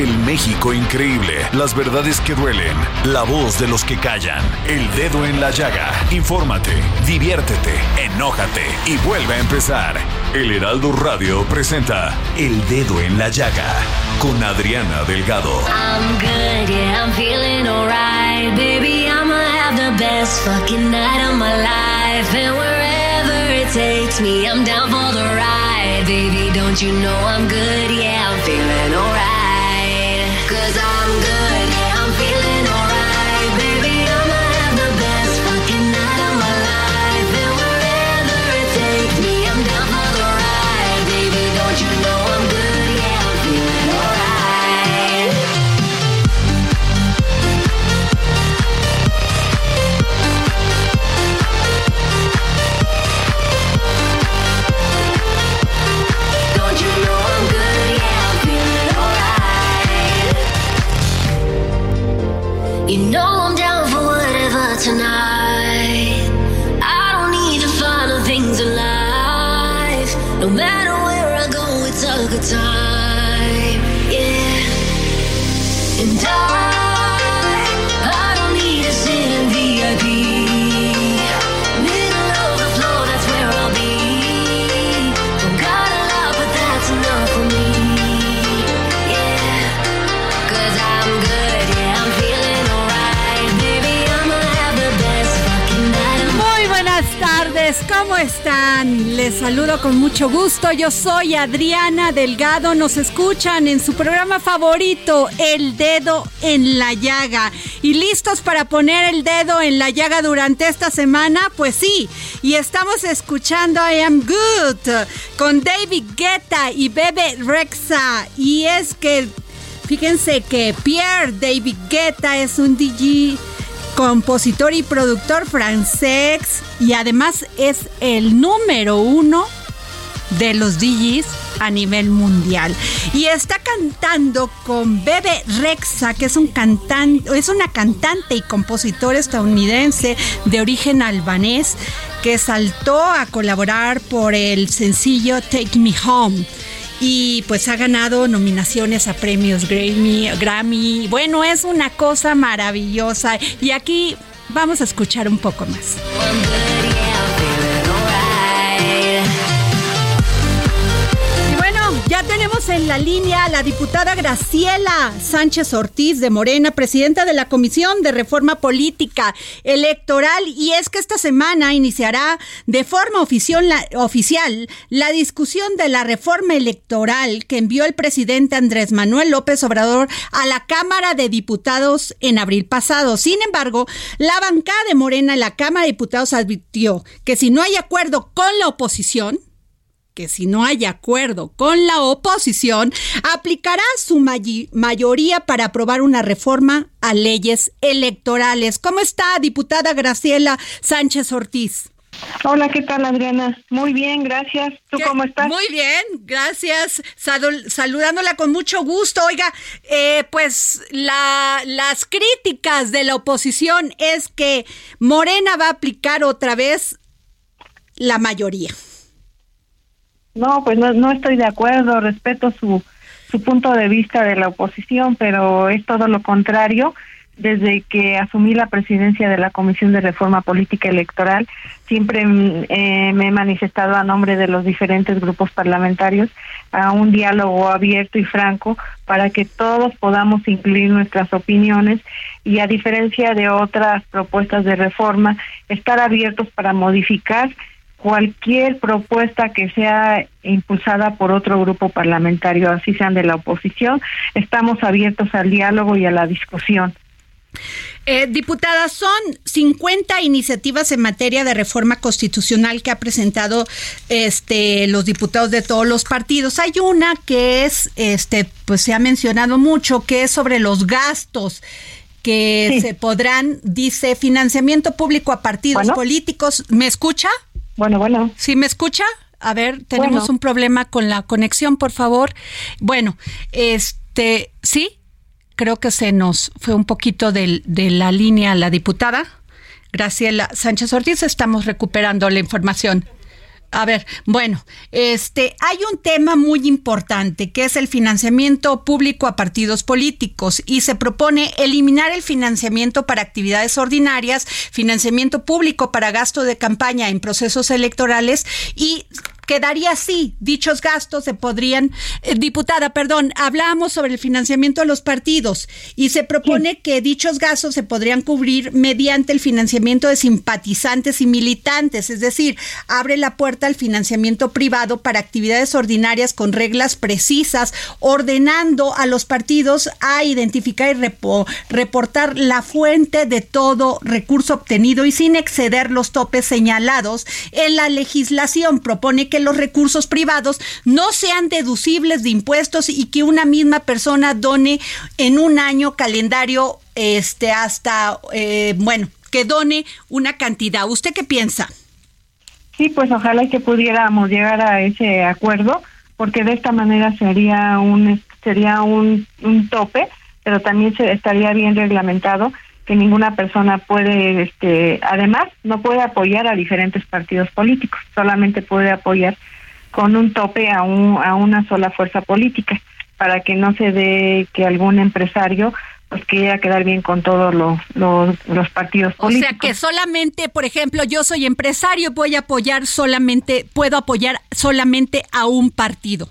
El México increíble, las verdades que duelen, la voz de los que callan, el dedo en la llaga. Infórmate, diviértete, enójate y vuelve a empezar. El Heraldo Radio presenta El Dedo en la Llaga con Adriana Delgado. I'm good, yeah, I'm feeling alright. Baby, I'ma have the best fucking night of my life. And wherever it takes me, I'm down for the ride. Baby, don't you know I'm good, yeah, I'm feeling alright. Cause I'm good, time. ¿Cómo están? Les saludo con mucho gusto. Yo soy Adriana Delgado. Nos escuchan en su programa favorito, El Dedo en la Llaga. ¿Y listos para poner el dedo en la llaga durante esta semana? Pues sí. Y estamos escuchando I Am Good con David Guetta y Bebe Rexa. Y es que Fíjense que Pierre David Guetta es un DJ, compositor y productor francés y además es el número uno de los DJs a nivel mundial. Y está cantando con Bebe Rexa, que es un cantante, es una cantante y compositor estadounidense de origen albanés que saltó a colaborar por el sencillo Take Me Home y pues ha ganado nominaciones a premios Grammy, Grammy. Bueno, es una cosa maravillosa y aquí vamos a escuchar un poco más. Ya tenemos en la línea a la diputada Graciela Sánchez Ortiz de Morena, presidenta de la Comisión de Reforma Política Electoral. Y es que esta semana iniciará de forma oficial la, discusión de la reforma electoral que envió el presidente Andrés Manuel López Obrador a la Cámara de Diputados en abril pasado. Sin embargo, la bancada de Morena en la Cámara de Diputados advirtió que si no hay acuerdo con la oposición, que si no hay acuerdo con la oposición, aplicará su may- mayoría para aprobar una reforma a leyes electorales. ¿Cómo está, diputada Graciela Sánchez Ortiz? Hola, ¿qué tal Adriana? Muy bien, gracias. ¿Tú ¿Qué? cómo estás? Muy bien, gracias. Saludándola con mucho gusto. Oiga, eh, pues la- las críticas de la oposición es que Morena va a aplicar otra vez la mayoría. No, pues no, no estoy de acuerdo, respeto su, su punto de vista de la oposición, pero es todo lo contrario. desde que asumí la presidencia de la Comisión de Reforma Política Electoral, siempre mm, eh, me he manifestado a nombre de los diferentes grupos parlamentarios a un diálogo abierto y franco para que todos podamos incluir nuestras opiniones y a diferencia de otras propuestas de reforma, estar abiertos para modificar cualquier propuesta que sea impulsada por otro grupo parlamentario, así sean de la oposición, estamos abiertos al diálogo y a la discusión. Eh, diputada, son 50 iniciativas en materia de reforma constitucional que ha presentado este los diputados de todos los partidos. Hay una que es este pues se ha mencionado mucho que es sobre los gastos que se podrán dice financiamiento público a partidos políticos. ¿Me escucha? Bueno, bueno. ¿Sí me escucha? A ver, tenemos un problema con la conexión, por favor. Bueno, este, ¿sí? creo que se nos fue un poquito de, de la línea la diputada Graciela Sánchez Ortiz. Estamos recuperando la información. A ver, bueno, este hay un tema muy importante que es el financiamiento público a partidos políticos y se propone eliminar el financiamiento para actividades ordinarias, financiamiento público para gasto de campaña en procesos electorales y quedaría así. Dichos gastos se podrían, eh, diputada, perdón, hablamos sobre el financiamiento de los partidos y se propone que dichos gastos se podrían cubrir mediante el financiamiento de simpatizantes y militantes, es decir, abre la puerta al financiamiento privado para actividades ordinarias con reglas precisas, ordenando a los partidos a identificar y reportar la fuente de todo recurso obtenido y sin exceder los topes señalados en la legislación. Propone que los recursos privados no sean deducibles de impuestos y que una misma persona done en un año calendario este hasta eh, bueno que done una cantidad. ¿Usted qué piensa? Sí, pues ojalá que pudiéramos llegar a ese acuerdo, porque de esta manera sería un sería un, un tope, pero también se estaría bien reglamentado que ninguna persona puede, este, además, no puede apoyar a diferentes partidos políticos, solamente puede apoyar con un tope a, un, a una sola fuerza política, para que no se dé que algún empresario pues quiera quedar bien con todos los, los, partidos políticos. O sea que solamente, por ejemplo, yo soy empresario, voy a apoyar solamente, puedo apoyar solamente a un partido.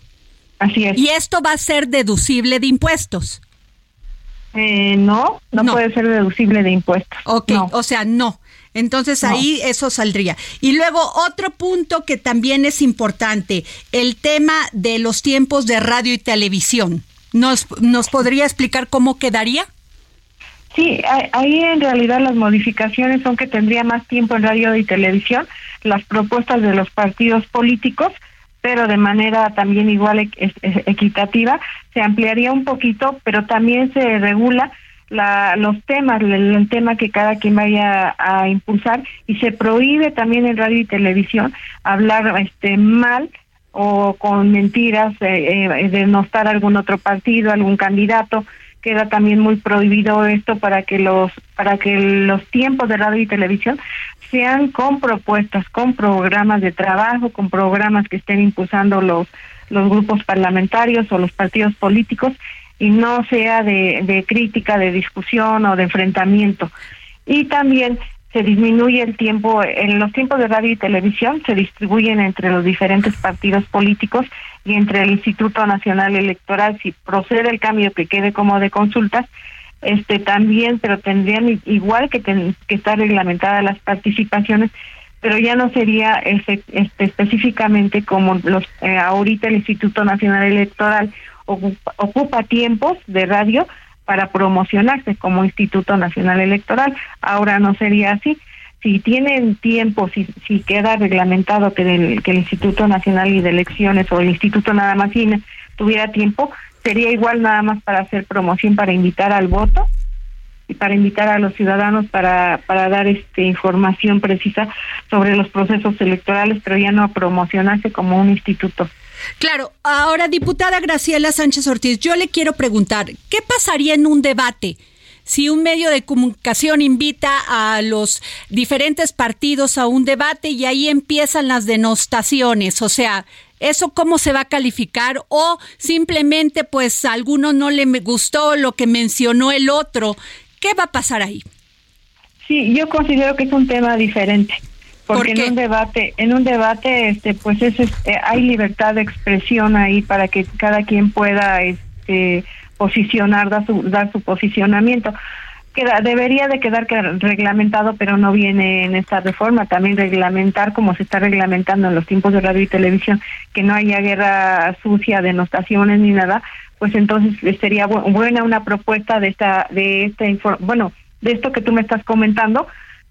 Así es. Y esto va a ser deducible de impuestos. Eh, no, no, puede ser deducible de impuestos. Ok, o sea, no. Entonces ahí eso saldría. Y luego otro punto que también es importante, el tema de los tiempos de radio y televisión. ¿Nos, nos podría explicar cómo quedaría? Sí, ahí en realidad las modificaciones son que tendría más tiempo en radio y televisión, las propuestas de los partidos políticos pero de manera también igual equitativa, se ampliaría un poquito, pero también se regula la, los temas, el, tema que cada quien vaya a impulsar y se prohíbe también en radio y televisión hablar este mal o con mentiras, eh, eh, denostar algún otro partido, algún candidato, queda también muy prohibido esto para que los para que los tiempos de radio y televisión sean con propuestas, con programas de trabajo, con programas que estén impulsando los los grupos parlamentarios o los partidos políticos y no sea de, de crítica, de discusión o de enfrentamiento. Y también se disminuye el tiempo, en los tiempos de radio y televisión se distribuyen entre los diferentes partidos políticos y entre el Instituto Nacional Electoral, si procede el cambio que quede como de consultas, este también, pero tendrían igual que, que estar reglamentadas las participaciones, pero ya no sería este, específicamente como los eh, ahorita el Instituto Nacional Electoral ocupa, tiempos de radio para promocionarse como Instituto Nacional Electoral. Ahora no sería así. Si tienen tiempo, si, si queda reglamentado que, que el Instituto Nacional de Elecciones o el Instituto nada más tuviera tiempo, sería igual nada más para hacer promoción, para invitar al voto y para invitar a los ciudadanos para, para dar este información precisa sobre los procesos electorales, pero ya no promocionarse como un instituto. Claro, ahora diputada Graciela Sánchez Ortiz, yo le quiero preguntar, ¿qué pasaría en un debate? Si un medio de comunicación invita a los diferentes partidos a un debate y ahí empiezan las denostaciones, o sea, ¿Eso cómo se va a calificar? O simplemente pues a alguno no le gustó lo que mencionó el otro. ¿Qué va a pasar ahí? Sí, yo considero que es un tema diferente porque en un debate en un debate este pues es, este, hay libertad de expresión ahí para que cada quien pueda este posicionar dar su dar su posicionamiento. Queda debería de quedar reglamentado pero no viene en esta reforma. También reglamentar como se está reglamentando en los tiempos de radio y televisión que no haya guerra sucia denostaciones ni nada pues entonces sería buena una propuesta de esta de este bueno de esto que tú me estás comentando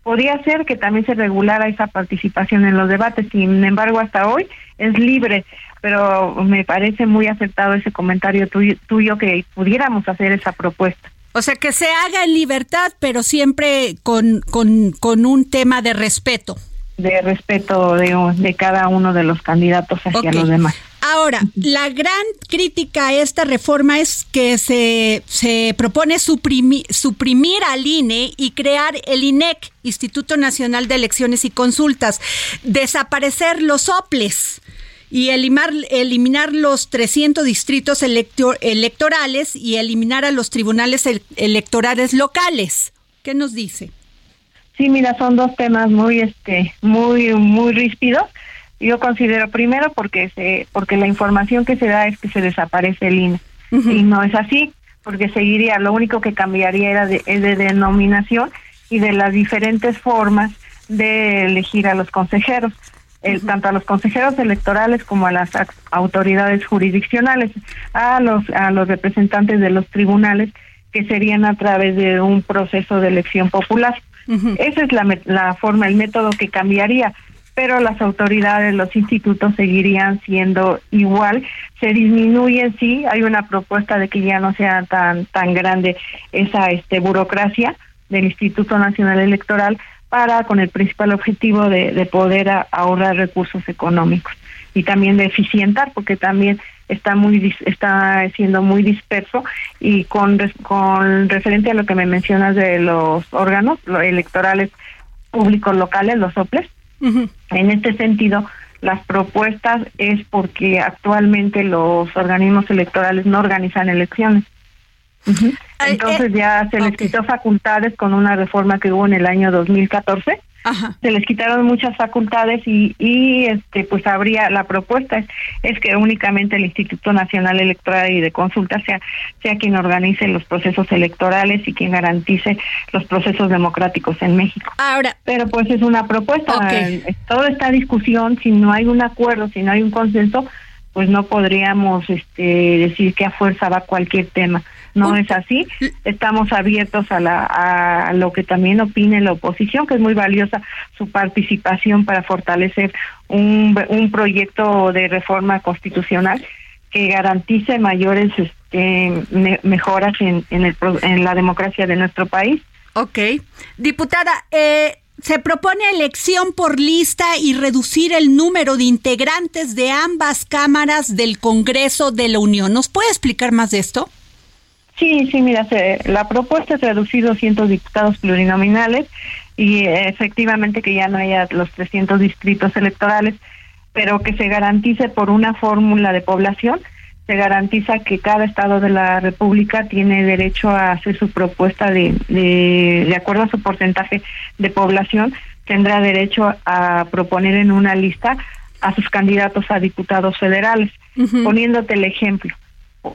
podría ser que también se regulara esa participación en los debates. Sin embargo, hasta hoy es libre, pero me parece muy acertado ese comentario tuyo, tuyo que pudiéramos hacer esa propuesta. O sea, que se haga en libertad, pero siempre con, con, con un tema de respeto. De respeto de, de cada uno de los candidatos hacia los demás. Ahora, la gran crítica a esta reforma es que se, se propone suprimir, suprimir al INE y crear el INEC, Instituto Nacional de Elecciones y Consultas, desaparecer los OPLES y eliminar, eliminar los 300 distritos electorales y eliminar a los tribunales electorales locales. ¿Qué nos dice? Sí, mira, son dos temas muy, este, muy, muy ríspidos yo considero primero porque se porque la información que se da es que se desaparece el INE y no es así porque seguiría lo único que cambiaría era de, de denominación y de las diferentes formas de elegir a los consejeros el, tanto a los consejeros electorales como a las autoridades jurisdiccionales a los a los representantes de los tribunales que serían a través de un proceso de elección popular. Esa es la, la forma el método que cambiaría pero las autoridades, los institutos seguirían siendo igual. Se disminuye, sí, hay una propuesta de que ya no sea tan tan grande esa este burocracia del Instituto Nacional Electoral para con el principal objetivo de, de poder ahorrar recursos económicos y también de eficientar porque también está muy está siendo muy disperso y con con referente a lo que me mencionas de los órganos electorales públicos locales los En este sentido, las propuestas es porque actualmente los organismos electorales no organizan elecciones. Entonces eh, ya se les quitó facultades con una reforma que hubo en el año 2014 se les quitaron muchas facultades y, y este pues habría la propuesta es, que únicamente el Instituto Nacional Electoral y de Consulta sea sea quien organice los procesos electorales y quien garantice los procesos democráticos en México. Ahora, pero pues es una propuesta, toda esta discusión si no hay un acuerdo, si no hay un consenso, pues no podríamos este decir que a fuerza va cualquier tema no es así. Estamos abiertos a, la, a lo que también opine la oposición, que es muy valiosa su participación para fortalecer un, un proyecto de reforma constitucional que garantice mayores este, mejoras en, en, el, en la democracia de nuestro país. Ok. Diputada, eh, se propone elección por lista y reducir el número de integrantes de ambas cámaras del Congreso de la Unión. ¿Nos puede explicar más de esto? Sí, sí, mira, la propuesta es reducir 200 diputados plurinominales y efectivamente que ya no haya los 300 distritos electorales, pero que se garantice por una fórmula de población, se garantiza que cada estado de la República tiene derecho a hacer su propuesta de, de, de acuerdo a su porcentaje de población, tendrá derecho a proponer en una lista a sus candidatos a diputados federales, poniéndote el ejemplo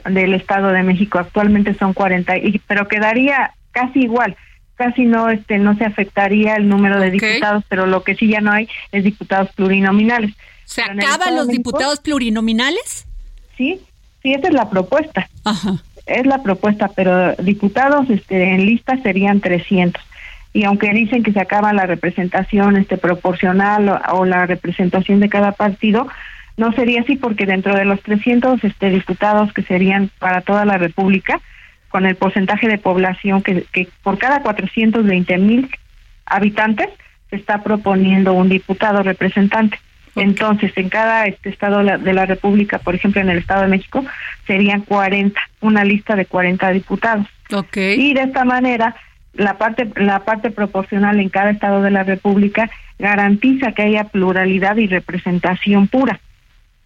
del Estado de México. Actualmente son 40, y, pero quedaría casi igual. Casi no este no se afectaría el número de diputados, pero lo que sí ya no hay es diputados plurinominales. ¿Se acaban los diputados plurinominales? Sí, sí, esa es la propuesta. Es la propuesta, pero diputados este en lista serían 300 y aunque dicen que se acaba la representación este proporcional o, la representación de cada partido, no sería así porque dentro de los 300 este, diputados que serían para toda la República, con el porcentaje de población que, que por cada 420 mil habitantes se está proponiendo un diputado representante. Entonces, en cada este estado de la, República, por ejemplo, en el Estado de México, serían 40, una lista de 40 diputados. Okay. Y de esta manera, la parte la parte proporcional en cada estado de la República garantiza que haya pluralidad y representación pura.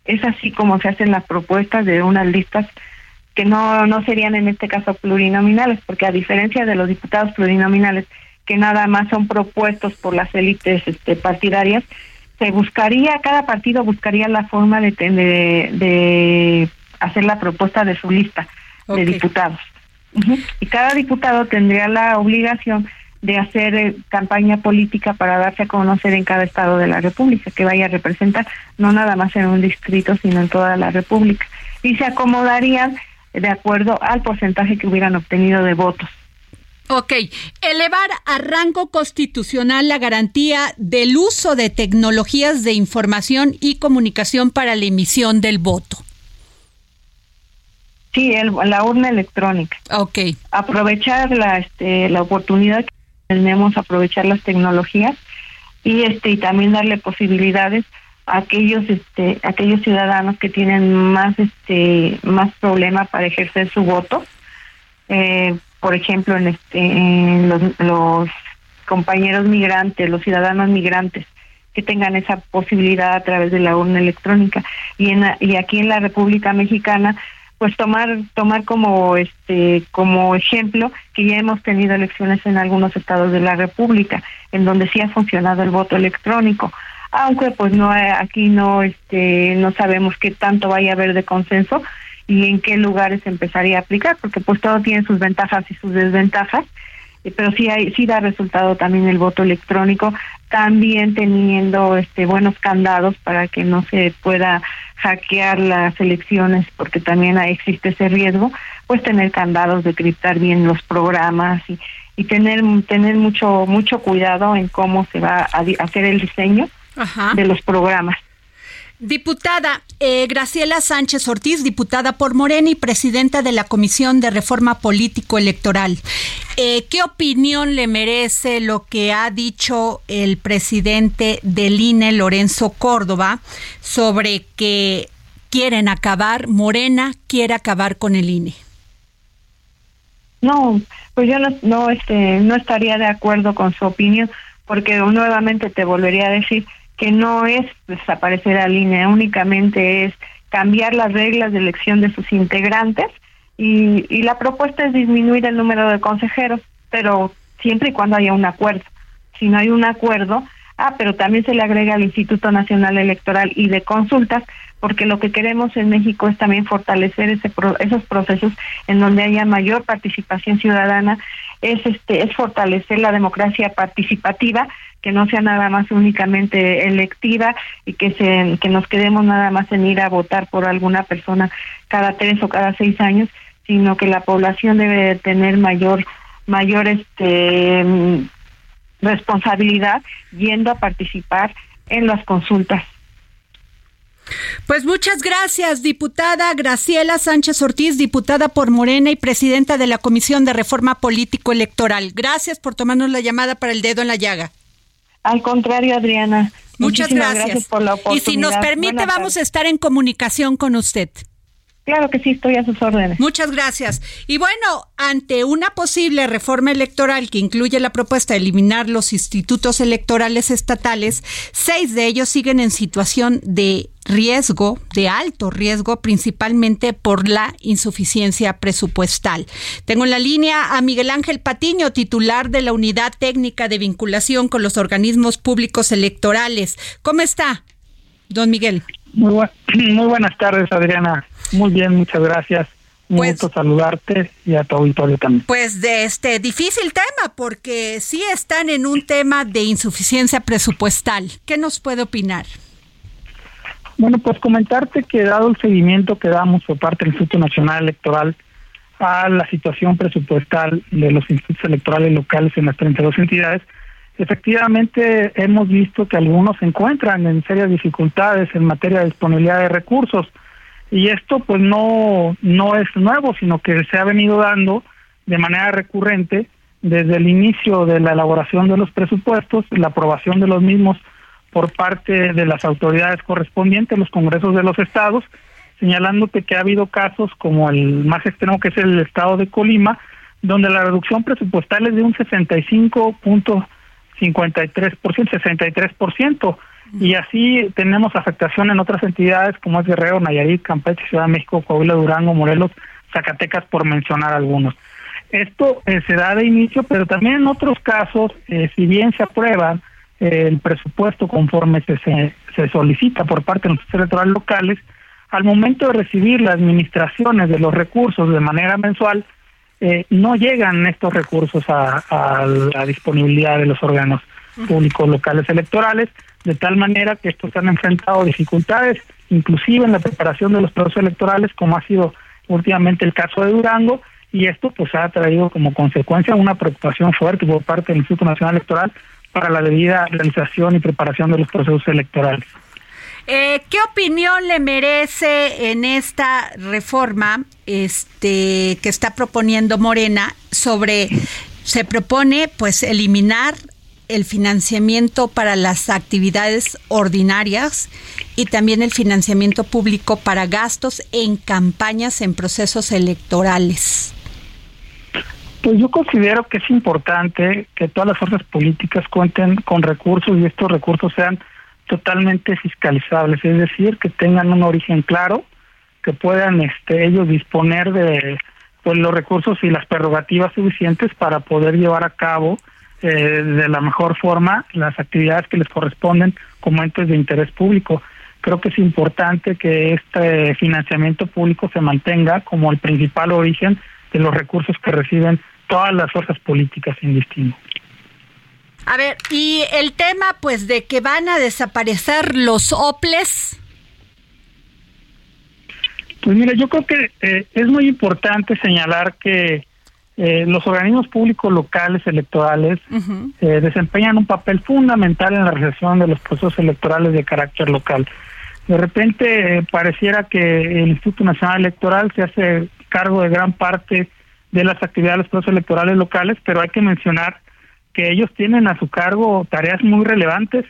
Es así como se hacen las propuestas de unas listas que no, no serían en este caso plurinominales, porque a diferencia de los diputados plurinominales, que nada más son propuestos por las élites este, partidarias, se buscaría, cada partido buscaría la forma de, de, hacer la propuesta de su lista de diputados. Y cada diputado tendría la obligación de hacer eh, campaña política para darse a conocer en cada estado de la República, que vaya a representar, no nada más en un distrito, sino en toda la República. Y se acomodarían de acuerdo al porcentaje que hubieran obtenido de votos. Ok, elevar a rango constitucional la garantía del uso de tecnologías de información y comunicación para la emisión del voto. Sí, la urna electrónica. Ok. Aprovechar la, este, la oportunidad que tenemos, aprovechar las tecnologías y este y también darle posibilidades a aquellos este aquellos ciudadanos que tienen más este más problema para ejercer su voto eh, por ejemplo, en, este, los, compañeros migrantes, los ciudadanos migrantes, que tengan esa posibilidad a través de la urna electrónica. Y, en, y aquí en la República Mexicana, pues tomar tomar como este como ejemplo que ya hemos tenido elecciones en algunos estados de la República en donde sí ha funcionado el voto electrónico. Aunque pues no aquí no este no sabemos qué tanto vaya a haber de consenso y en qué lugares empezaría a aplicar, porque pues todo tiene sus ventajas y sus desventajas, eh, pero sí hay, sí da resultado también el voto electrónico, también teniendo este buenos candados para que no se pueda hackear las elecciones, porque también existe ese riesgo, pues tener candados de criptar bien los programas y, y tener tener mucho mucho cuidado en cómo se va a hacer el diseño de los programas. Diputada eh, Graciela Sánchez Ortiz, diputada por Morena y presidenta de la Comisión de Reforma Político Electoral. Eh, ¿Qué opinión le merece lo que ha dicho el presidente del INE, Lorenzo Córdoba, sobre que quieren acabar, Morena quiere acabar con el INE? No, pues yo no, no, este, no estaría de acuerdo con su opinión, porque nuevamente te volvería a decir, que no es desaparecer la línea, únicamente es cambiar las reglas de elección de sus integrantes y, y la propuesta es disminuir el número de consejeros, pero siempre y cuando haya un acuerdo. Si no hay un acuerdo, ah, pero también se le agrega al Instituto Nacional Electoral y de Consultas, porque lo que queremos en México es también fortalecer ese esos procesos en donde haya mayor participación ciudadana, es este es fortalecer la democracia participativa que no sea nada más únicamente electiva y que se que nos quedemos nada más en ir a votar por alguna persona cada tres o cada seis años sino que la población debe tener mayor mayor este responsabilidad yendo a participar en las consultas pues muchas gracias, diputada Graciela Sánchez Ortiz, diputada por Morena y presidenta de la Comisión de Reforma Político Electoral. Gracias por tomarnos la llamada para el dedo en la llaga. Al contrario, Adriana. Muchas gracias. por la oportunidad. Y si nos permite, vamos a estar en comunicación con usted. Claro que sí, estoy a sus órdenes. Muchas gracias. Y bueno, ante una posible reforma electoral que incluye la propuesta de eliminar los institutos electorales estatales, seis de ellos siguen en situación de riesgo, de alto riesgo, principalmente por la insuficiencia presupuestal. Tengo en la línea a Miguel Ángel Patiño, titular de la Unidad Técnica de Vinculación con los Organismos Públicos Electorales. ¿Cómo está, don Miguel? Muy, muy buenas tardes, Adriana. Muy bien, muchas gracias. Un pues, gusto saludarte y a tu auditorio también. Pues de este difícil tema, porque sí están en un tema de insuficiencia presupuestal. ¿Qué nos puede opinar? Bueno, pues comentarte que dado el seguimiento que damos por parte del Instituto Nacional Electoral a la situación presupuestal de los institutos electorales locales en las 32 entidades, efectivamente hemos visto que algunos se encuentran en serias dificultades en materia de disponibilidad de recursos. Y esto pues no no es nuevo sino que se ha venido dando de manera recurrente desde el inicio de la elaboración de los presupuestos la aprobación de los mismos por parte de las autoridades correspondientes los congresos de los estados señalándote que ha habido casos como el más extremo que es el estado de Colima donde la reducción presupuestal es de un 65.53%, 63%, y así tenemos afectación en otras entidades como es Guerrero, Nayarit, Campeche, Ciudad de México, Coahuila, Durango, Morelos, Zacatecas, por mencionar algunos. Esto eh, se da de inicio, pero también en otros casos, eh, si bien se aprueba eh, el presupuesto conforme se, se, solicita por parte de los electorales locales, al momento de recibir las administraciones de los recursos de manera mensual, no llegan estos recursos a, la disponibilidad de los órganos públicos locales electorales, de tal manera que estos han enfrentado dificultades, inclusive en la preparación de los procesos electorales, como ha sido últimamente el caso de Durango, y esto pues ha traído como consecuencia una preocupación fuerte por parte del Instituto Nacional Electoral para la debida realización y preparación de los procesos electorales. Eh, ¿Qué opinión le merece en esta reforma este, que está proponiendo Morena sobre, se propone pues eliminar el financiamiento para las actividades ordinarias y también el financiamiento público para gastos en campañas en procesos electorales. Pues yo considero que es importante que todas las fuerzas políticas cuenten con recursos y estos recursos sean totalmente fiscalizables, es decir, que tengan un origen claro, que puedan este, ellos disponer de pues, los recursos y las prerrogativas suficientes para poder llevar a cabo eh, de la mejor forma las actividades que les corresponden como entes de interés público. Creo que es importante que este financiamiento público se mantenga como el principal origen de los recursos que reciben todas las fuerzas políticas sin distingo. A ver, y el tema pues de que van a desaparecer los OPLES. Pues mira, yo creo que eh, es muy importante señalar que eh, los organismos públicos locales electorales eh, desempeñan un papel fundamental en la realización de los procesos electorales de carácter local. De repente eh, pareciera que el Instituto Nacional Electoral se hace cargo de gran parte de las actividades de los procesos electorales locales, pero hay que mencionar que ellos tienen a su cargo tareas muy relevantes,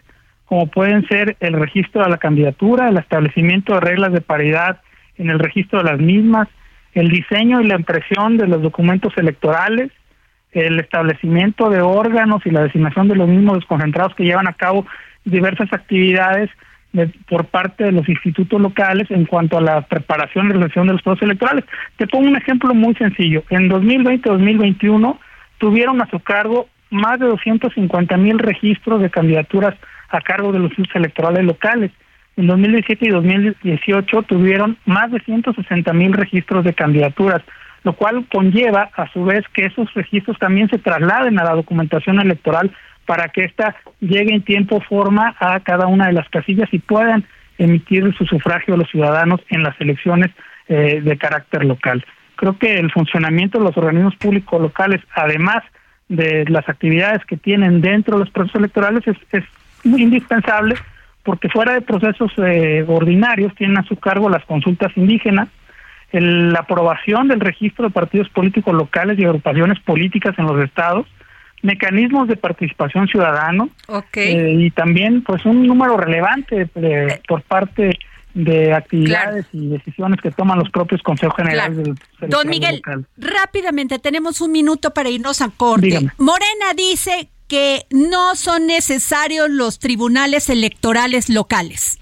como pueden ser el registro de la candidatura, el establecimiento de reglas de paridad en el registro de las mismas, el diseño y la impresión de los documentos electorales, el establecimiento de órganos y la designación de los mismos desconcentrados que llevan a cabo diversas actividades por parte de los institutos locales en cuanto a la preparación y realización de los procesos electorales. Te pongo un ejemplo muy sencillo. En 2020-2021 tuvieron a su cargo más de 250 mil registros de candidaturas a cargo de los institutos electorales locales. En 2017 y 2018 tuvieron más de 160 mil registros de candidaturas, lo cual conlleva a su vez que esos registros también se trasladen a la documentación electoral para que ésta llegue en tiempo forma a cada una de las casillas y puedan emitir su sufragio a los ciudadanos en las elecciones eh, de carácter local. Creo que el funcionamiento de los organismos públicos locales, además de las actividades que tienen dentro de los procesos electorales, es, es indispensable porque fuera de procesos eh, ordinarios tienen a su cargo las consultas indígenas, la aprobación del registro de partidos políticos locales y agrupaciones políticas en los estados, mecanismos de participación ciudadano eh, y también pues un número relevante por parte de actividades y decisiones que toman los propios consejos generales del Don Miguel, rápidamente tenemos un minuto para irnos a corte. Morena dice que no son necesarios los tribunales electorales locales?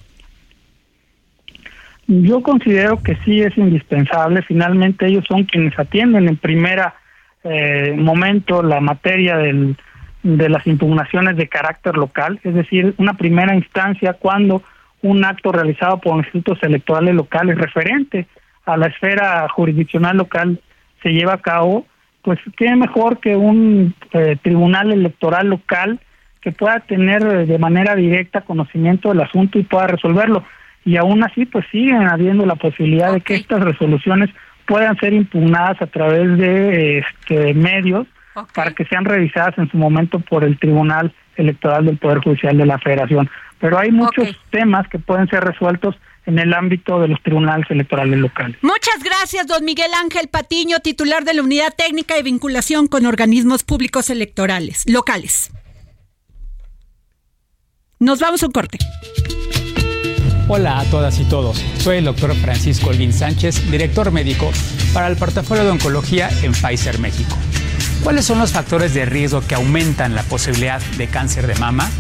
Yo considero que sí es indispensable. Finalmente ellos son quienes atienden en primera eh, momento la materia del, de las impugnaciones de carácter local, es decir, una primera instancia cuando un acto realizado por institutos electorales locales referente a la esfera jurisdiccional local se lleva a cabo, pues qué mejor que un eh, tribunal electoral local que pueda tener de manera directa conocimiento del asunto y pueda resolverlo. Y aún así, pues siguen habiendo la posibilidad de que estas resoluciones puedan ser impugnadas a través de este, medios para que sean revisadas en su momento por el Tribunal Electoral del Poder Judicial de la Federación. Pero hay muchos temas que pueden ser resueltos en el ámbito de los tribunales electorales locales. Muchas gracias, don Miguel Ángel Patiño, titular de la Unidad Técnica de Vinculación con Organismos Públicos Electorales Locales. Nos vamos a un corte. Hola a todas y todos. Soy el doctor Francisco Olguín Sánchez, director médico para el portafolio de oncología en Pfizer México. ¿Cuáles son los factores de riesgo que aumentan la posibilidad de cáncer de mama?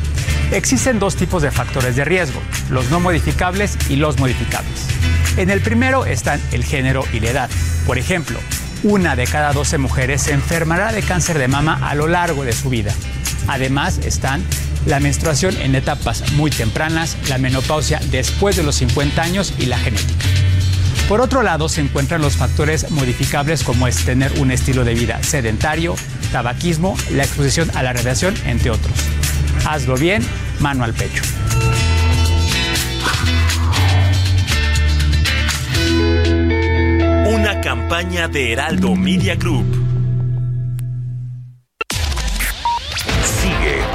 Existen dos tipos de factores de riesgo, los no modificables y los modificables. En el primero están el género y la edad. Por ejemplo, una de cada 12 mujeres se enfermará de cáncer de mama a lo largo de su vida. Además están la menstruación en etapas muy tempranas, la menopausia después de los 50 años y la genética. Por otro lado, se encuentran los factores modificables como es tener un estilo de vida sedentario, tabaquismo, la exposición a la radiación, entre otros. Hazlo bien, mano al pecho. Una campaña de Heraldo Media Group.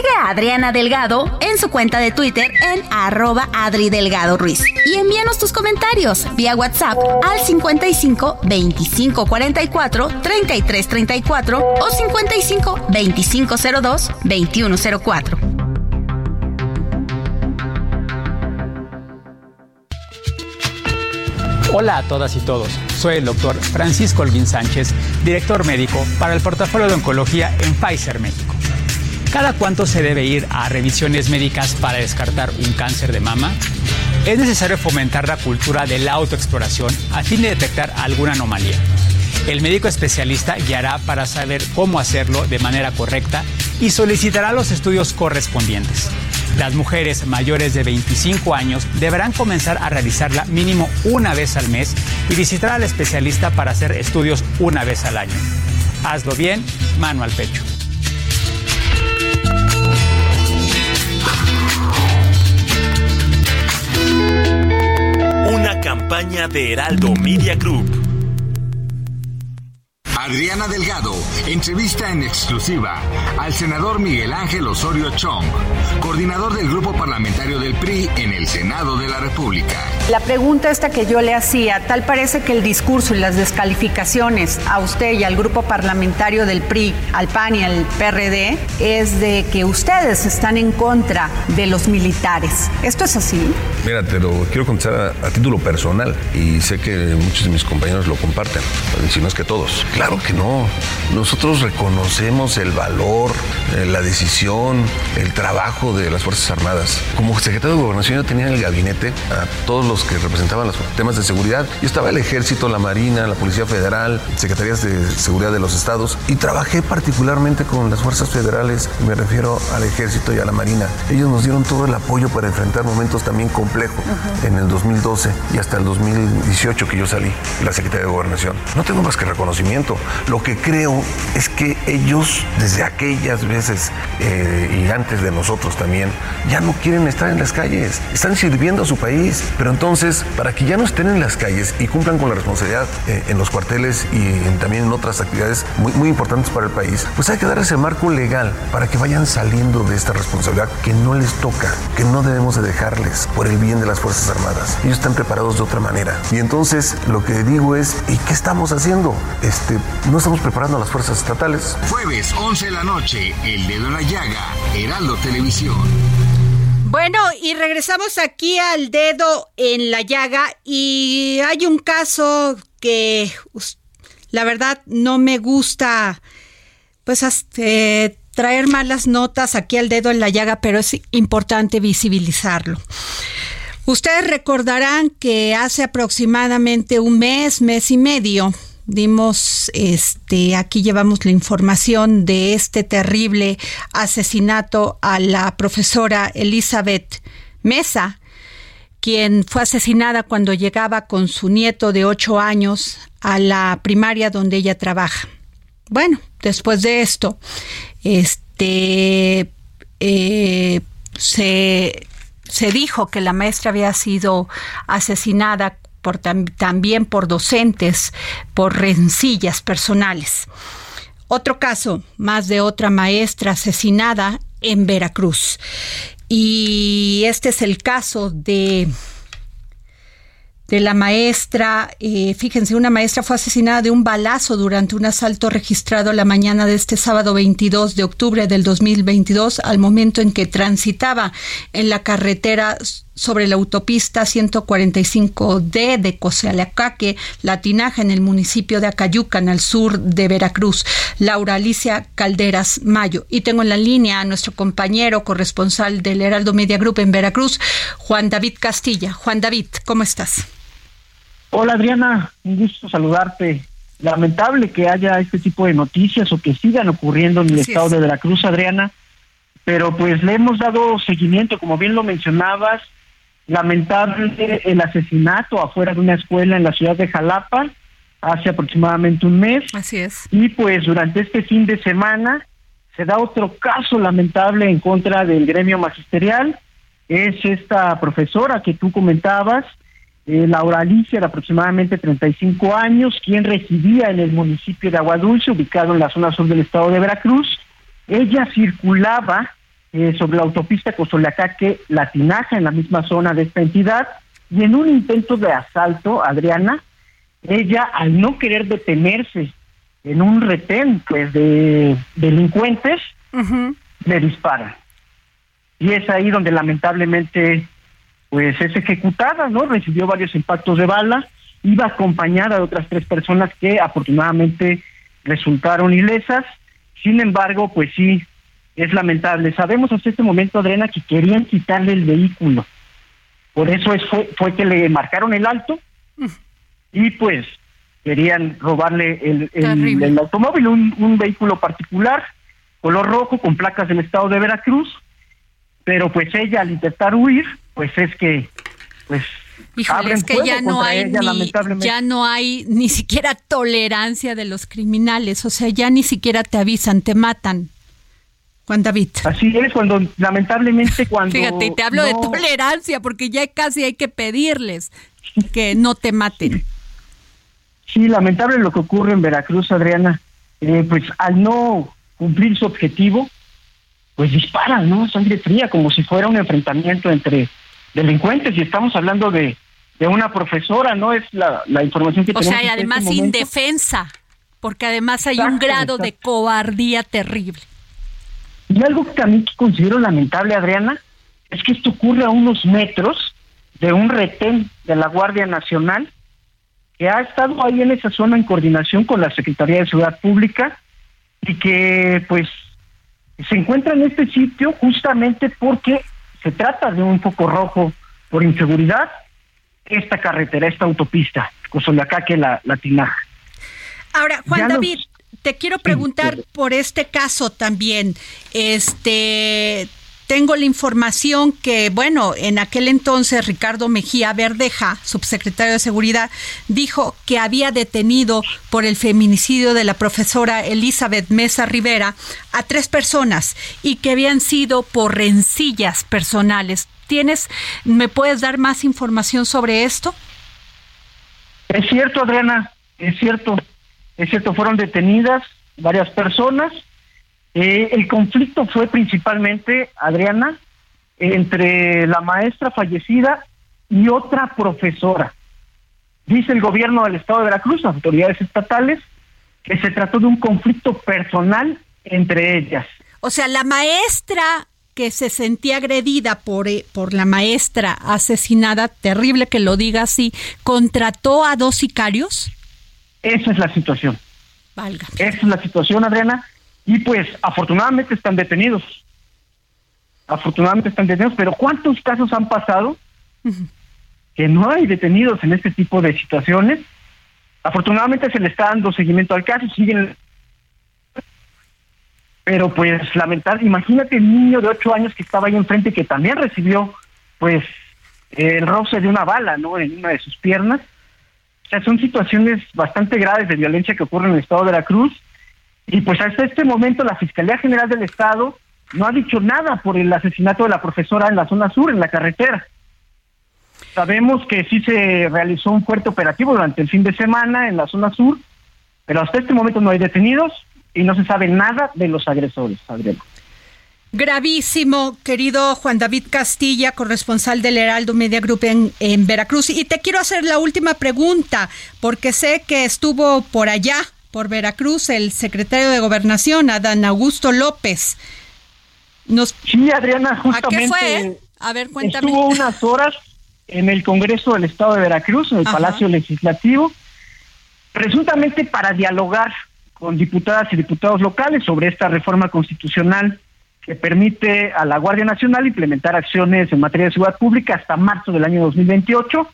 Sigue a Adriana Delgado en su cuenta de Twitter en arroba Adri Delgado Ruiz. Y envíanos tus comentarios vía WhatsApp al 55 25 44 33 34 o 55 25 02 21 04. Hola a todas y todos. Soy el doctor Francisco Holguín Sánchez, director médico para el portafolio de oncología en Pfizer México. ¿Cada cuánto se debe ir a revisiones médicas para descartar un cáncer de mama? Es necesario fomentar la cultura de la autoexploración a fin de detectar alguna anomalía. El médico especialista guiará para saber cómo hacerlo de manera correcta y solicitará los estudios correspondientes. Las mujeres mayores de 25 años deberán comenzar a realizarla mínimo una vez al mes y visitar al especialista para hacer estudios una vez al año. Hazlo bien, mano al pecho. Campaña de Heraldo Media Group. Adriana Delgado entrevista en exclusiva al senador Miguel Ángel Osorio Chong, coordinador del grupo parlamentario del PRI en el Senado de la República. La pregunta esta que yo le hacía, tal parece que el discurso y las descalificaciones a usted y al grupo parlamentario del PRI, al PAN y al PRD, es de que ustedes están en contra de los militares. ¿Esto es así? Mira, te lo quiero contestar a, a título personal y sé que muchos de mis compañeros lo comparten, si no es que todos. Claro que no. Nosotros reconocemos el valor, eh, la decisión, el trabajo de las Fuerzas Armadas. Como secretario de Gobernación yo tenía en el gabinete a todos los que representaban los temas de seguridad. Yo estaba el Ejército, la Marina, la Policía Federal, Secretarías de Seguridad de los Estados y trabajé particularmente con las Fuerzas Federales, me refiero al Ejército y a la Marina. Ellos nos dieron todo el apoyo para enfrentar momentos también complejos en el 2012 y hasta el 2018 que yo salí, la Secretaría de Gobernación. No tengo más que reconocimiento. Lo que creo es que ellos, desde aquellas veces eh, y antes de nosotros también, ya no quieren estar en las calles. Están sirviendo a su país. Pero entonces, para que ya no estén en las calles y cumplan con la responsabilidad eh, en los cuarteles y también en otras actividades muy, importantes para el país, pues hay que dar ese marco legal para que vayan saliendo de esta responsabilidad que no les toca, que no debemos de dejarles por el bien de las Fuerzas Armadas. Ellos están preparados de otra manera. Y entonces lo que digo es, ¿y qué estamos haciendo? Este, no estamos preparando a las fuerzas estatales. Jueves 11 de la noche, El Dedo en la Llaga, Heraldo Televisión. Bueno, y regresamos aquí al dedo en la llaga y hay un caso que la verdad no me gusta pues eh, traer malas notas aquí al dedo en la llaga, pero es importante visibilizarlo. Ustedes recordarán que hace aproximadamente un mes, mes y medio, dimos este aquí llevamos la información de este terrible asesinato a la profesora Elizabeth Mesa quien fue asesinada cuando llegaba con su nieto de ocho años a la primaria donde ella trabaja. Bueno, después de esto, este eh, se, se dijo que la maestra había sido asesinada por, también por docentes, por rencillas personales. Otro caso, más de otra maestra asesinada en Veracruz. Y este es el caso de de la maestra, eh, fíjense, una maestra fue asesinada de un balazo durante un asalto registrado la mañana de este sábado 22 de octubre del 2022 al momento en que transitaba en la carretera sobre la autopista 145D de Cosealacaque, Latinaja, en el municipio de Acayucan, al sur de Veracruz. Laura Alicia Calderas Mayo. Y tengo en la línea a nuestro compañero corresponsal del Heraldo Media Group en Veracruz, Juan David Castilla. Juan David, ¿cómo estás? Hola Adriana, un gusto saludarte. Lamentable que haya este tipo de noticias o que sigan ocurriendo en el estado de Veracruz, Adriana, pero pues le hemos dado seguimiento, como bien lo mencionabas, lamentable el asesinato afuera de una escuela en la ciudad de Jalapa hace aproximadamente un mes. Así es. Y pues durante este fin de semana se da otro caso lamentable en contra del gremio magisterial. Es esta profesora que tú comentabas, eh, Laura Alicia, de aproximadamente 35 años, quien residía en el municipio de Aguadulce, ubicado en la zona sur del estado de Veracruz. Ella circulaba eh, sobre la autopista Cozoleacaque Latinaja, en la misma zona de esta entidad, y en un intento de asalto, Adriana, ella, al no querer detenerse en un retén pues de delincuentes, le dispara. Y es ahí donde lamentablemente pues es ejecutada, ¿no? Recibió varios impactos de bala, iba acompañada de otras tres personas que afortunadamente resultaron ilesas. Sin embargo, pues sí, es lamentable. Sabemos hasta este momento, Adriana, que querían quitarle el vehículo. Por eso es, fue, fue que le marcaron el alto y pues querían robarle el, el, automóvil, un, un vehículo particular, color rojo, con placas del estado de Veracruz. Pero pues ella al intentar huir, pues es que, pues Híjole, es que ya no hay ni, ya no hay ni siquiera tolerancia de los criminales, o sea, ya ni siquiera te avisan, te matan. Juan David. Así es, cuando lamentablemente cuando Fíjate, te hablo de tolerancia porque ya casi hay que pedirles que no te maten. Sí, lamentable lo que ocurre en Veracruz, Adriana. Eh, pues al no cumplir su objetivo, pues disparan, ¿no? Sangre fría, como si fuera un enfrentamiento entre delincuentes y estamos hablando de, de una profesora, ¿no? Es la, la información que o tenemos. O sea, y además este indefensa, porque además hay un grado de cobardía terrible. Y algo que a mí considero lamentable, Adriana, es que esto ocurre a unos metros de un retén de la Guardia Nacional que ha estado ahí en esa zona en coordinación con la Secretaría de Seguridad Pública y que pues se encuentra en este sitio justamente porque se trata de un foco rojo por inseguridad esta carretera, esta autopista, que la, la Tinaja. Ahora, Juan David, te quiero preguntar por este caso también. Este, tengo la información que, bueno, en aquel entonces Ricardo Mejía Verdeja, subsecretario de Seguridad, dijo que había detenido por el feminicidio de la profesora Elizabeth Mesa Rivera a tres personas y que habían sido por rencillas personales. ¿Tienes, me puedes dar más información sobre esto? Es cierto, Adriana, es cierto. Es cierto, fueron detenidas varias personas. Eh, el conflicto fue principalmente, Adriana, entre la maestra fallecida y otra profesora. Dice el gobierno del estado de Veracruz, autoridades estatales, que se trató de un conflicto personal entre ellas. O sea, la maestra que se sentía agredida por, eh, por la maestra asesinada, terrible que lo diga así, contrató a dos sicarios? Esa es la situación. Valga. Esa es la situación, Adriana. Y pues afortunadamente están detenidos. Afortunadamente están detenidos, pero ¿cuántos casos han pasado que no hay detenidos en este tipo de situaciones? Afortunadamente se le está dando seguimiento al caso, siguen pero pues lamentar, imagínate el niño de ocho años que estaba ahí enfrente que también recibió pues el roce de una bala, ¿no? En una de sus piernas. O sea, son situaciones bastante graves de violencia que ocurren en el estado de Veracruz. Y pues hasta este momento la Fiscalía General del Estado no ha dicho nada por el asesinato de la profesora en la zona sur, en la carretera. Sabemos que sí se realizó un fuerte operativo durante el fin de semana en la zona sur, pero hasta este momento no hay detenidos y no se sabe nada de los agresores, Adriana. Gravísimo, querido Juan David Castilla, corresponsal del Heraldo Media Group en, en, Veracruz. Y te quiero hacer la última pregunta, porque sé que estuvo por allá, por Veracruz, el secretario de Gobernación, Adán Augusto López. Nos... Sí, Adriana, justamente. ¿A qué fue? A ver, cuéntame. Estuvo unas horas en el Congreso del Estado de Veracruz, en el Ajá. Palacio Legislativo, presuntamente para dialogar con diputadas y diputados locales sobre esta reforma constitucional que permite a la Guardia Nacional implementar acciones en materia de seguridad pública hasta marzo del año 2028.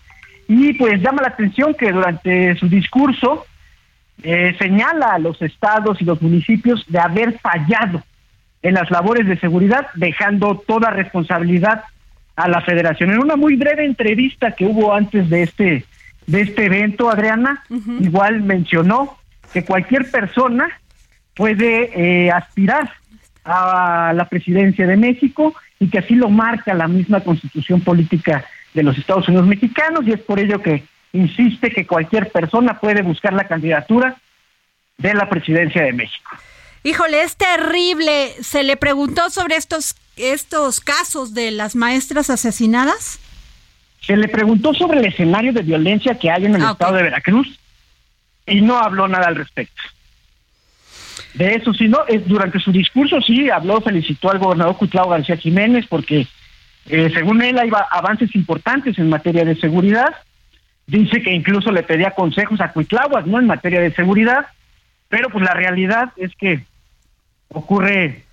Y pues llama la atención que durante su discurso eh, señala a los estados y los municipios de haber fallado en las labores de seguridad, dejando toda responsabilidad a la federación. En una muy breve entrevista que hubo antes de este de este evento, Adriana, uh -huh. igual mencionó que cualquier persona puede eh, aspirar a la presidencia de México y que así lo marca la misma constitución política de los Estados Unidos mexicanos y es por ello que insiste que cualquier persona puede buscar la candidatura de la presidencia de México. Híjole, es terrible. ¿Se le preguntó sobre estos, estos casos de las maestras asesinadas? Se le preguntó sobre el escenario de violencia que hay en el ah, estado de Veracruz y no habló nada al respecto. De eso sí, no, eh, durante su discurso sí habló, felicitó al gobernador Cuitlao García Jiménez porque eh, según él hay avances importantes en materia de seguridad. Dice que incluso le pedía consejos a Cuitláhuac, ¿no? En materia de seguridad, pero pues la realidad es que ocurre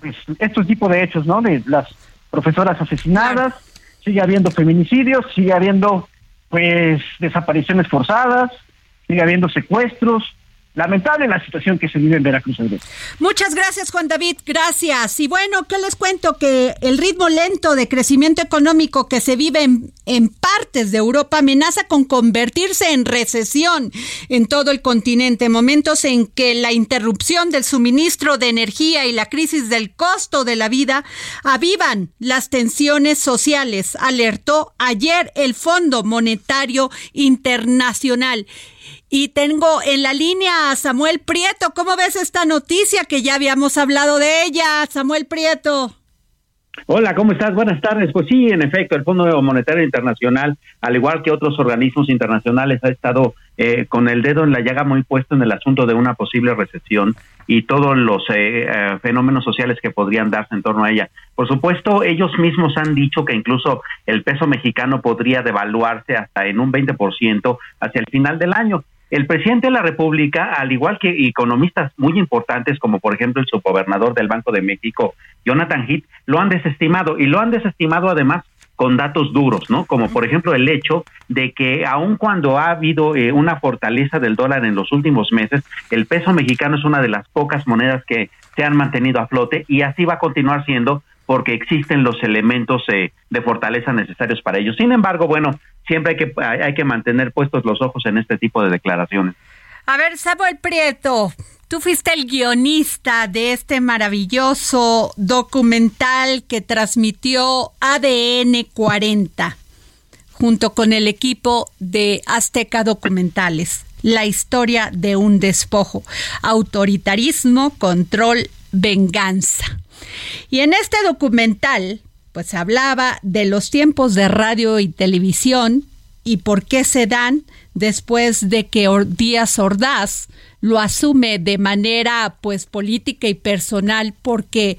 pues, estos tipos de hechos, ¿no? De las profesoras asesinadas, sigue habiendo feminicidios, sigue habiendo pues desapariciones forzadas, sigue habiendo secuestros. Lamentable la situación que se vive en Veracruz. Muchas gracias, Juan David. Gracias. Y bueno, ¿qué les cuento? Que el ritmo lento de crecimiento económico que se vive en, en partes de Europa amenaza con convertirse en recesión en todo el continente. Momentos en que la interrupción del suministro de energía y la crisis del costo de la vida avivan las tensiones sociales, alertó ayer el Fondo Monetario Internacional. Y tengo en la línea a Samuel Prieto. ¿Cómo ves esta noticia que ya habíamos hablado de ella? Samuel Prieto. Hola, ¿cómo estás? Buenas tardes. Pues sí, en efecto, el Fondo Monetario Internacional, al igual que otros organismos internacionales, ha estado eh, con el dedo en la llaga muy puesto en el asunto de una posible recesión y todos los eh, eh, fenómenos sociales que podrían darse en torno a ella. Por supuesto, ellos mismos han dicho que incluso el peso mexicano podría devaluarse hasta en un 20% hacia el final del año. El presidente de la República, al igual que economistas muy importantes, como por ejemplo el subgobernador del Banco de México, Jonathan Heath, lo han desestimado y lo han desestimado además con datos duros, ¿no? Como por ejemplo el hecho de que aun cuando ha habido eh, una fortaleza del dólar en los últimos meses, el peso mexicano es una de las pocas monedas que se han mantenido a flote y así va a continuar siendo porque existen los elementos eh, de fortaleza necesarios para ello. Sin embargo, bueno, siempre hay que hay que mantener puestos los ojos en este tipo de declaraciones. A ver, Samuel Prieto, tú fuiste el guionista de este maravilloso documental que transmitió ADN 40 junto con el equipo de Azteca Documentales. La historia de un despojo, autoritarismo, control, venganza. Y en este documental, pues hablaba de los tiempos de radio y televisión y por qué se dan después de que Díaz Ordaz lo asume de manera pues política y personal porque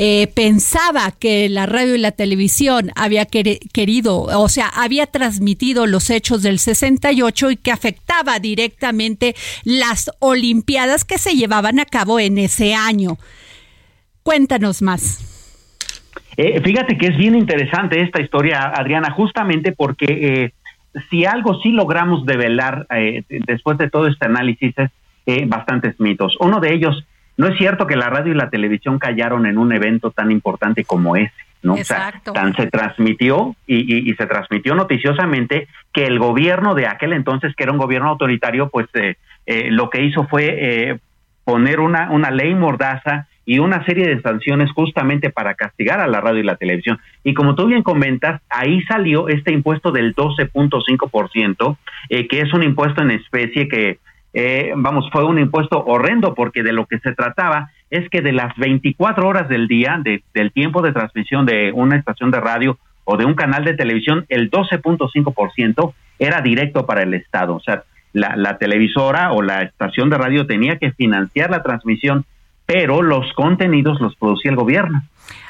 eh, pensaba que la radio y la televisión había querido, o sea, había transmitido los hechos del 68 y que afectaba directamente las Olimpiadas que se llevaban a cabo en ese año. Cuéntanos más. Eh, fíjate que es bien interesante esta historia, Adriana, justamente porque eh, si algo sí logramos develar eh, después de todo este análisis es bastantes mitos. Uno de ellos, no es cierto que la radio y la televisión callaron en un evento tan importante como ese. ¿no? O sea, tan se transmitió y, se transmitió noticiosamente que el gobierno de aquel entonces, que era un gobierno autoritario, pues lo que hizo fue poner una, una ley mordaza y una serie de sanciones justamente para castigar a la radio y la televisión. Y como tú bien comentas, ahí salió este impuesto del 12.5%, eh, que es un impuesto en especie que, eh, vamos, fue un impuesto horrendo porque de lo que se trataba es que de las 24 horas del día, del tiempo de transmisión de una estación de radio o de un canal de televisión, el 12.5% era directo para el Estado. O sea, la, la televisora o la estación de radio tenía que financiar la transmisión pero los contenidos los producía el gobierno.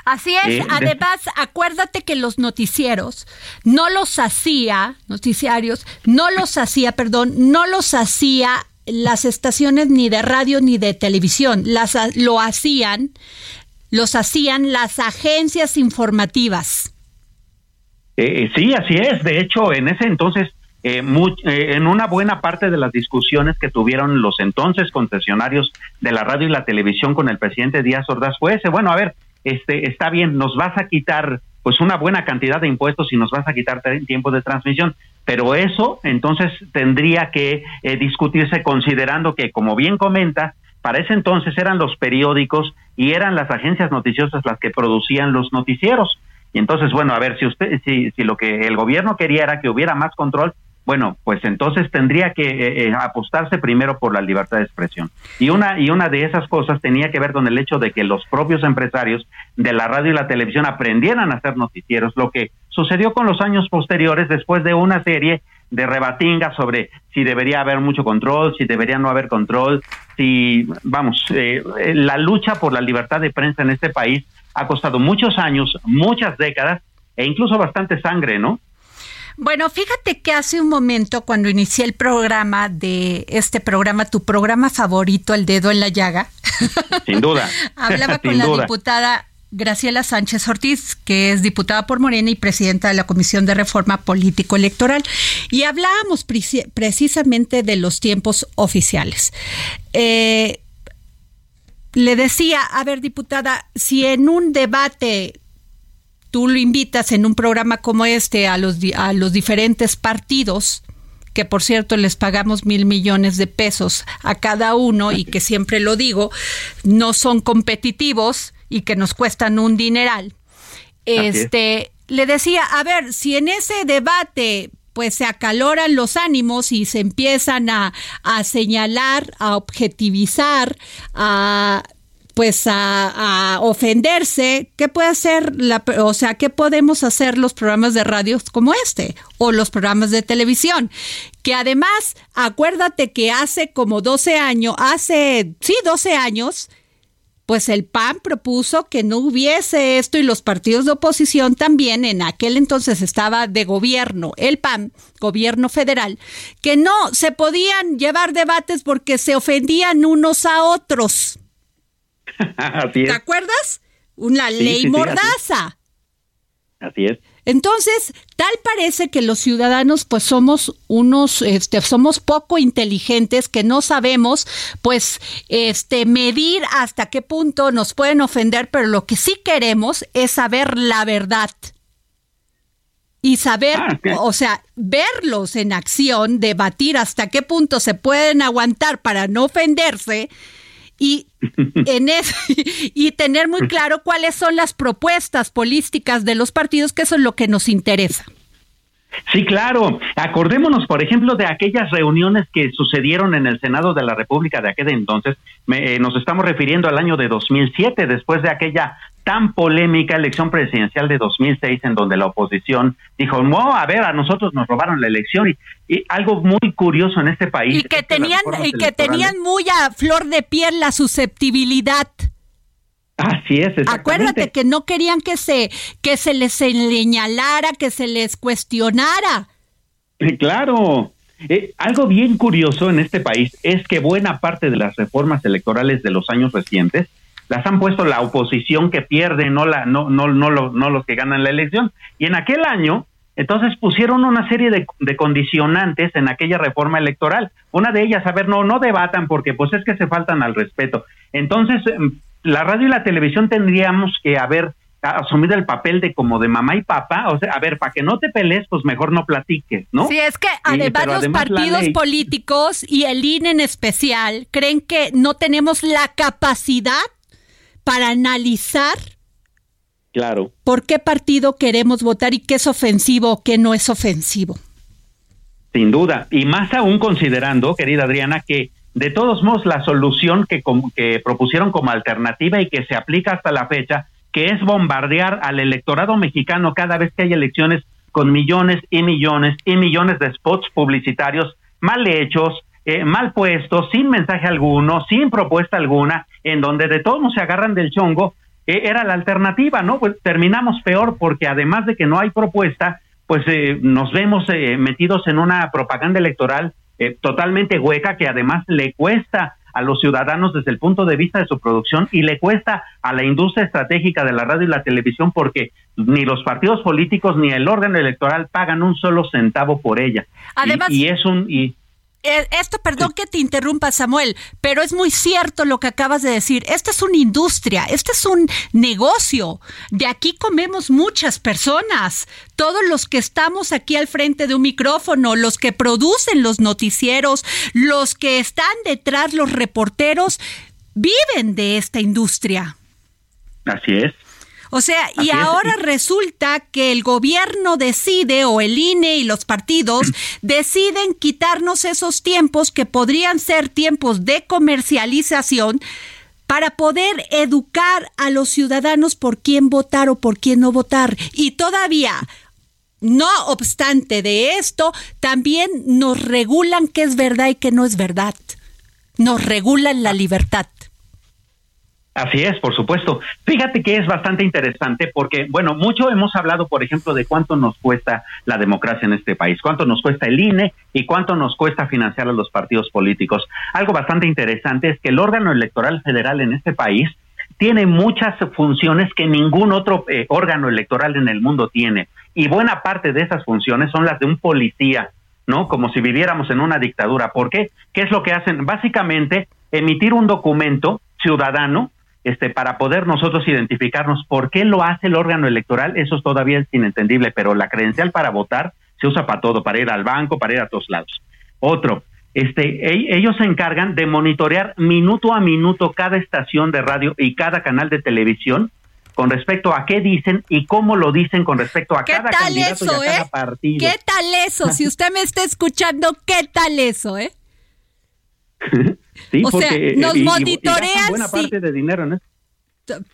Así es, eh, además, acuérdate que los noticieros no los hacía, noticiarios, no los hacía, perdón, no los hacía las estaciones ni de radio ni de televisión, las lo hacían, los hacían las agencias informativas. Eh, sí, así es. De hecho, en ese entonces eh, eh, en una buena parte de las discusiones que tuvieron los entonces concesionarios de la radio y la televisión con el presidente Díaz Ordaz fue ese, bueno, a ver, este, está bien, nos vas a quitar pues una buena cantidad de impuestos y nos vas a quitar tiempo de transmisión, pero eso entonces tendría que eh, discutirse considerando que, como bien comenta, para ese entonces eran los periódicos y eran las agencias noticiosas las que producían los noticieros. Y entonces, bueno, a ver, si usted, si, si lo que el gobierno quería era que hubiera más control, bueno, pues entonces tendría que eh, eh, apostarse primero por la libertad de expresión. Y una, y una de esas cosas tenía que ver con el hecho de que los propios empresarios de la radio y la televisión aprendieran a hacer noticieros, lo que sucedió con los años posteriores después de una serie de rebatingas sobre si debería haber mucho control, si debería no haber control, si, vamos, eh, la lucha por la libertad de prensa en este país ha costado muchos años, muchas décadas e incluso bastante sangre, ¿no? Bueno, fíjate que hace un momento cuando inicié el programa de este programa, tu programa favorito, El Dedo en la Llaga. Sin duda. hablaba con la diputada Graciela Sánchez Ortiz, que es diputada por Morena y presidenta de la Comisión de Reforma Político Electoral, y hablábamos precisamente de los tiempos oficiales. Eh, le decía, a ver, diputada, si en un debate tú lo invitas en un programa como este a los, a los diferentes partidos, que por cierto les pagamos mil millones de pesos a cada uno y que siempre lo digo, no son competitivos y que nos cuestan un dineral. Este, le decía, a ver, si en ese debate pues se acaloran los ánimos y se empiezan a, a señalar, a objetivizar, a pues a, ofenderse, ¿qué puede hacer la, o sea, qué podemos hacer los programas de radio como este o los programas de televisión? Que además, acuérdate que hace como 12 años, hace, sí, 12 años, pues el PAN propuso que no hubiese esto y los partidos de oposición también, en aquel entonces estaba de gobierno, el PAN, gobierno federal, que no se podían llevar debates porque se ofendían unos a otros. ¿Te acuerdas? Una ley mordaza. Así. es. Entonces, tal parece que los ciudadanos pues somos unos este somos poco inteligentes que no sabemos pues este medir hasta qué punto nos pueden ofender, pero lo que sí queremos es saber la verdad. Y saber, ah, o sea, verlos en acción, debatir hasta qué punto se pueden aguantar para no ofenderse y en y tener muy claro cuáles son las propuestas políticas de los partidos, que eso es lo que nos interesa. Sí, claro. Acordémonos, por ejemplo, de aquellas reuniones que sucedieron en el Senado de la República de aquel entonces. Eh, nos estamos refiriendo al año de 2007, después de aquella tan polémica elección presidencial de 2006 en donde la oposición dijo, no, a ver, a nosotros nos robaron la elección y, algo muy curioso en este país. Y que tenían y que tenían muy a flor de piel la susceptibilidad. Así es. Acuérdate que no querían que se, que se les señalara, que se les cuestionara. Claro. Eh, algo bien curioso en este país es que buena parte de las reformas electorales de los años recientes las han puesto la oposición que pierde, no la, no, no, no, no los que ganan la elección. Y en aquel año, entonces pusieron una serie de, de, condicionantes en aquella reforma electoral. Una de ellas, a ver, no, no debatan porque pues es que se faltan al respeto. Entonces, em, la radio y la televisión tendríamos que haber asumido el papel de como de mamá y papá, o sea, a ver, para que no te pelees, pues mejor no platiques, ¿no? Sí, es que además los partidos políticos y el INE en especial creen que no tenemos la capacidad para analizar Claro. ¿Por qué partido queremos votar y qué es ofensivo o qué no es ofensivo? Sin duda, y más aún considerando, querida Adriana, que de todos modos la solución que, que propusieron como alternativa y que se aplica hasta la fecha, que es bombardear al electorado mexicano cada vez que hay elecciones con millones y millones y millones de spots publicitarios mal hechos, eh, mal puestos, sin mensaje alguno, sin propuesta alguna, en donde de todos se agarran del chongo, eh, era la alternativa, ¿no? Pues terminamos peor porque además de que no hay propuesta, pues eh, nos vemos metidos en una propaganda electoral totalmente hueca que además le cuesta a los ciudadanos desde el punto de vista de su producción y le cuesta a la industria estratégica de la radio y la televisión porque ni los partidos políticos ni el órgano electoral pagan un solo centavo por ella. Además, y, y es un y, eh, esto, perdón que te interrumpa, Samuel, pero es muy cierto lo que acabas de decir. Esta es una industria, este es un negocio. De aquí comemos muchas personas. Todos los que estamos aquí al frente de un micrófono, los que producen los noticieros, los que están detrás, los reporteros, viven de esta industria. Así es. O sea, y ahora resulta que el gobierno decide, o el INE y los partidos, deciden quitarnos esos tiempos que podrían ser tiempos de comercialización para poder educar a los ciudadanos por quién votar o por quién no votar. Y todavía, no obstante de esto, también nos regulan qué es verdad y qué no es verdad. Nos regulan la libertad. Así es, por supuesto. Fíjate que es bastante interesante porque, bueno, mucho hemos hablado, por ejemplo, de cuánto nos cuesta la democracia en este país, cuánto nos cuesta el INE y cuánto nos cuesta financiar a los partidos políticos. Algo bastante interesante es que el órgano electoral federal en este país tiene muchas funciones que ningún otro eh, órgano electoral en el mundo tiene. Y buena parte de esas funciones son las de un policía, ¿no? Como si viviéramos en una dictadura. ¿Por qué? ¿Qué es lo que hacen? Básicamente, emitir un documento ciudadano este, para poder nosotros identificarnos por qué lo hace el órgano electoral, eso todavía es inentendible, pero la credencial para votar se usa para todo, para ir al banco, para ir a todos lados. Otro, este, ellos se encargan de monitorear minuto a minuto cada estación de radio y cada canal de televisión con respecto a qué dicen y cómo lo dicen con respecto a cada candidato y a cada eh? partido. ¿Qué tal eso? si usted me está escuchando, ¿qué tal eso, eh? sí, o porque, sea, nos y- y- y monitorean, gastan buena sí. parte de dinero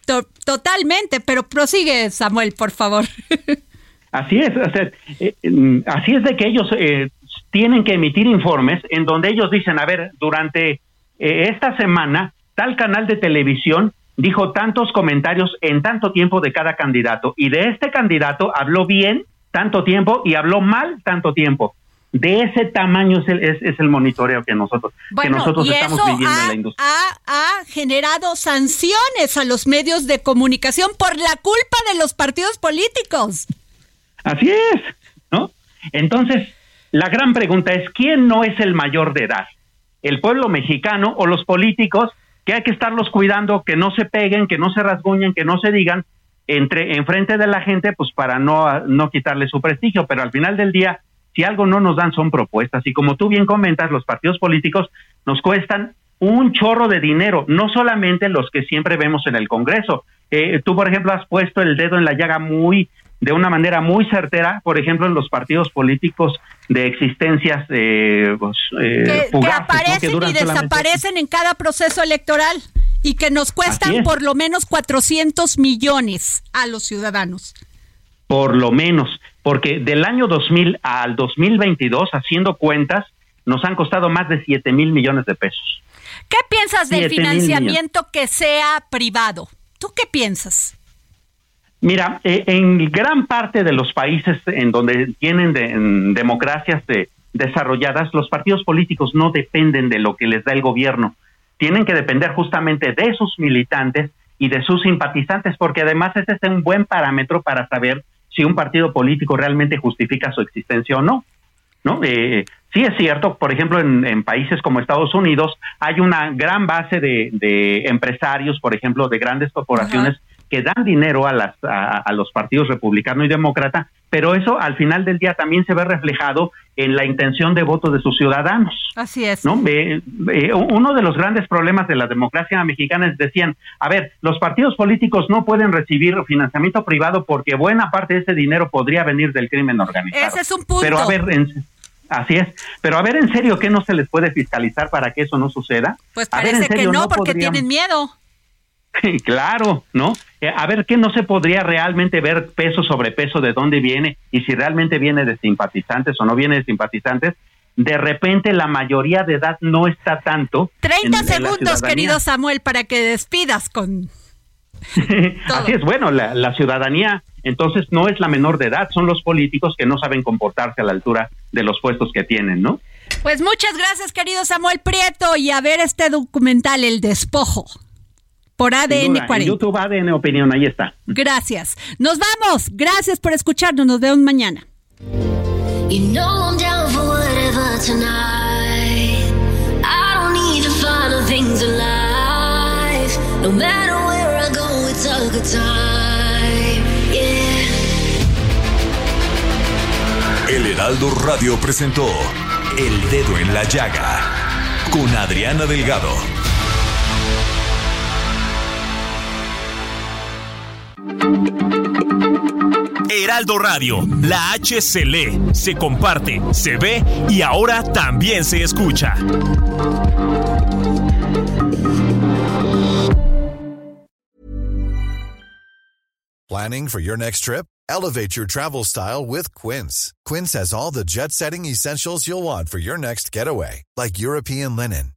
to- Totalmente, pero prosigue, Samuel, por favor. Así es, o sea, eh, mm, así es de que ellos eh, tienen que emitir informes en donde ellos dicen, a ver, durante eh, esta semana tal canal de televisión dijo tantos comentarios en tanto tiempo de cada candidato y de este candidato habló bien tanto tiempo y habló mal tanto tiempo. De ese tamaño es el, es, es el monitoreo que nosotros, que nosotros y estamos eso viviendo en ha, la industria. ha- ha generado sanciones a los medios de comunicación por la culpa de los partidos políticos. Así es, ¿no? Entonces, la gran pregunta es, ¿quién no es el mayor de edad? ¿El pueblo mexicano o los políticos que hay que estarlos cuidando, que no se peguen, que no se rasguñen, que no se digan entre enfrente de la gente, pues para no, no quitarle su prestigio, pero al final del día, si algo no nos dan son propuestas. Y como tú bien comentas, los partidos políticos nos cuestan un chorro de dinero, no solamente los que siempre vemos en el Congreso. Eh, tú, por ejemplo, has puesto el dedo en la llaga muy, de una manera muy certera, por ejemplo, en los partidos políticos de existencias eh, pues, eh, que, que fugaces, ¿no? aparecen que y solamente- desaparecen en cada proceso electoral y que nos cuestan es. por lo menos 400 millones a los ciudadanos. por lo menos, porque del año 2000 al 2022, haciendo cuentas, nos han costado más de 7 mil millones de pesos. ¿Qué piensas del financiamiento que sea privado? ¿Tú qué piensas? Mira, eh, en gran parte de los países en donde tienen democracias desarrolladas, los partidos políticos no dependen de lo que les da el gobierno. Tienen que depender justamente de sus militantes y de sus simpatizantes, porque además ese es un buen parámetro para saber si un partido político realmente justifica su existencia o no. ¿no? Eh, sí es cierto, por ejemplo, en, países como Estados Unidos hay una gran base de, empresarios, por ejemplo, de grandes corporaciones que dan dinero a, las, a, los partidos republicano y demócrata, pero eso al final del día también se ve reflejado en la intención de voto de sus ciudadanos. Así es. ¿no? uno de los grandes problemas de la democracia mexicana es decían, a ver, los partidos políticos no pueden recibir financiamiento privado porque buena parte de ese dinero podría venir del crimen organizado. Ese es un punto. Pero a ver, Así es, pero a ver en serio ¿qué no se les puede fiscalizar para que eso no suceda. Pues parece que no, porque tienen miedo. claro, ¿no? Eh, a ver, ¿qué no se podría realmente ver peso sobre peso de dónde viene y si realmente viene de simpatizantes o no viene de simpatizantes? De repente la mayoría de edad no está tanto. 30 segundos, querido Samuel, para que despidas con... Así es, bueno, la, la ciudadanía entonces no es la menor de edad, son los políticos que no saben comportarse a la altura de los puestos que tienen, ¿no? Pues muchas gracias, querido Samuel Prieto, y a ver este documental, El Despojo por ADN 40. En YouTube ADN Opinión, ahí está. Gracias. Nos vamos. Gracias por escucharnos. Nos vemos mañana. You know I'm down for whatever tonight. I don't need to find things alive. No matter where I go, it's a good time. Yeah. El Heraldo Radio presentó El Dedo en la Llaga con Adriana Delgado. Heraldo Radio, la H se lee, se comparte, se ve y ahora también se escucha. Planning for your next trip? Elevate your travel style with Quince. Quince has all the jet setting essentials you'll want for your next getaway, like European linen,